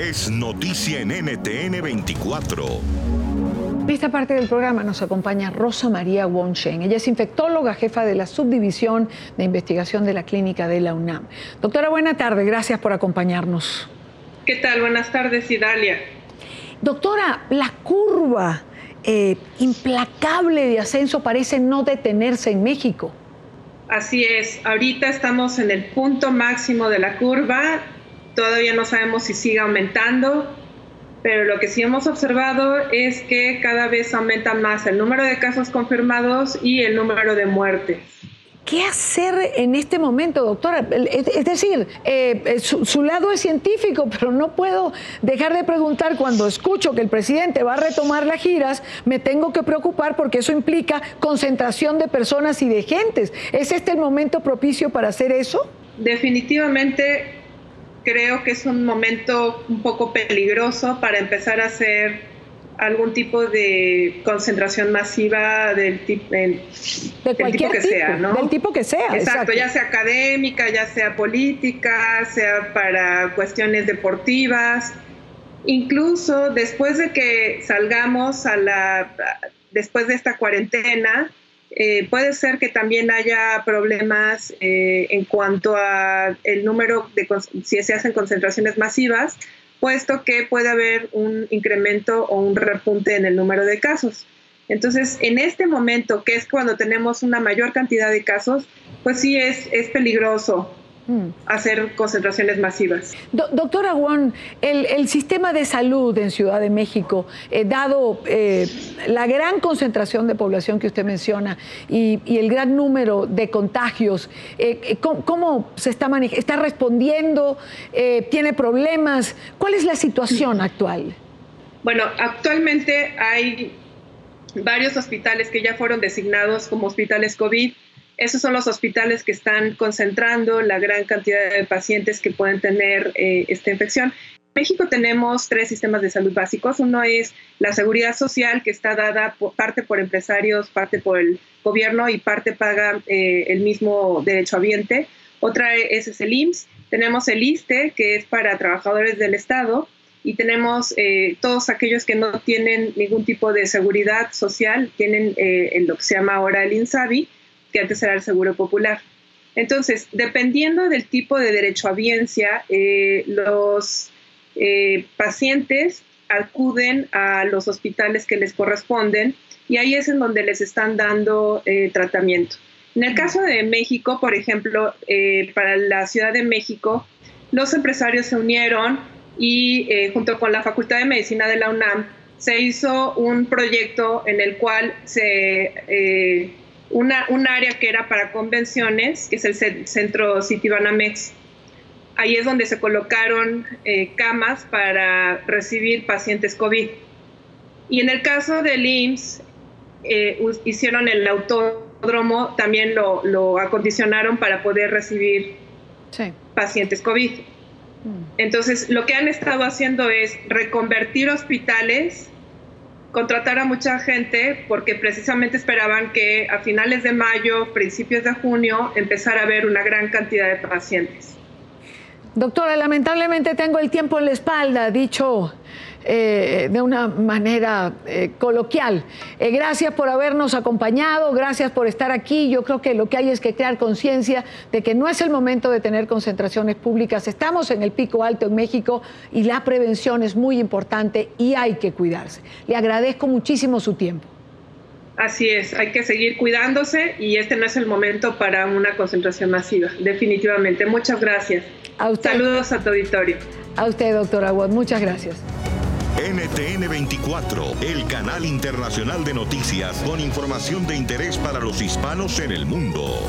es noticia en NTN 24. En esta parte del programa nos acompaña Rosa María Wonchen. Ella es infectóloga, jefa de la subdivisión de investigación de la clínica de la UNAM. Doctora, buena tarde. Gracias por acompañarnos. ¿Qué tal? Buenas tardes, Idalia. Doctora, la curva eh, implacable de ascenso parece no detenerse en México. Así es, ahorita estamos en el punto máximo de la curva, todavía no sabemos si sigue aumentando, pero lo que sí hemos observado es que cada vez aumenta más el número de casos confirmados y el número de muertes. ¿Qué hacer en este momento, doctora? Es decir, eh, su, lado es científico, pero no puedo dejar de preguntar cuando escucho que el presidente va a retomar las giras, me tengo que preocupar porque eso implica concentración de personas y de gentes. ¿Es este el momento propicio para hacer eso? Definitivamente creo que es un momento un poco peligroso para empezar a hacer algún tipo de concentración masiva del, tipo, del, tipo que sea, ¿no? Del tipo que sea. Exacto, ya sea académica, ya sea política, sea para cuestiones deportivas. Incluso después de que salgamos a la, después de esta cuarentena, eh, puede ser que también haya problemas eh, en cuanto a el número de si se hacen concentraciones masivas puesto que puede haber un incremento o un repunte en el número de casos. Entonces, en este momento, que es cuando tenemos una mayor cantidad de casos, pues sí es, es peligroso. Hacer concentraciones masivas. doctora Wong, el, sistema de salud en Ciudad de México, eh, dado eh, la gran concentración de población que usted menciona y, el gran número de contagios, eh, ¿cómo, se está manejando? ¿Está respondiendo? ¿Tiene problemas? ¿Cuál es la situación actual? Bueno, actualmente hay varios hospitales que ya fueron designados como hospitales COVID. Esos son los hospitales que están concentrando la gran cantidad de pacientes que pueden tener eh, esta infección. En México tenemos tres sistemas de salud básicos. Uno es la seguridad social, que está dada parte por empresarios, parte por el gobierno y parte paga eh, el mismo derecho derechohabiente. Otra es, el IMSS. Tenemos el ISTE, que es para trabajadores del Estado y tenemos eh, todos aquellos que no tienen ningún tipo de seguridad social, tienen eh, lo que se llama ahora el INSABI, que antes era el Seguro Popular. Entonces, dependiendo del tipo de derecho a biencia, eh, los pacientes acuden a los hospitales que les corresponden y ahí es en donde les están dando tratamiento. En el caso de México, por ejemplo, para la Ciudad de México, los empresarios se unieron y eh, junto con la Facultad de Medicina de la UNAM se hizo un proyecto en el cual se, eh, una, un área que era para convenciones, que es el centro Citibanamex, ahí es donde se colocaron eh, camas para recibir pacientes COVID. Y en el caso del IMSS, hicieron el autódromo, también lo, lo acondicionaron para poder recibir pacientes COVID. Entonces, lo que han estado haciendo es reconvertir hospitales, contratar a mucha gente, porque precisamente esperaban que a finales de mayo, principios de junio, empezara a haber una gran cantidad de pacientes. Doctora, lamentablemente tengo el tiempo en la espalda, dicho eh, de una manera eh, coloquial. Eh, gracias por habernos acompañado, gracias por estar aquí. Yo creo que lo que hay es que crear conciencia de que no es el momento de tener concentraciones públicas. Estamos en el pico alto en México y la prevención es muy importante y hay que cuidarse. Le agradezco muchísimo su tiempo. Así es, hay que seguir cuidándose y este no es el momento para una concentración masiva, definitivamente. Muchas gracias. Saludos a tu auditorio. A usted, doctora Watt, muchas gracias. NTN 24, el canal internacional de noticias con información de interés para los hispanos en el mundo.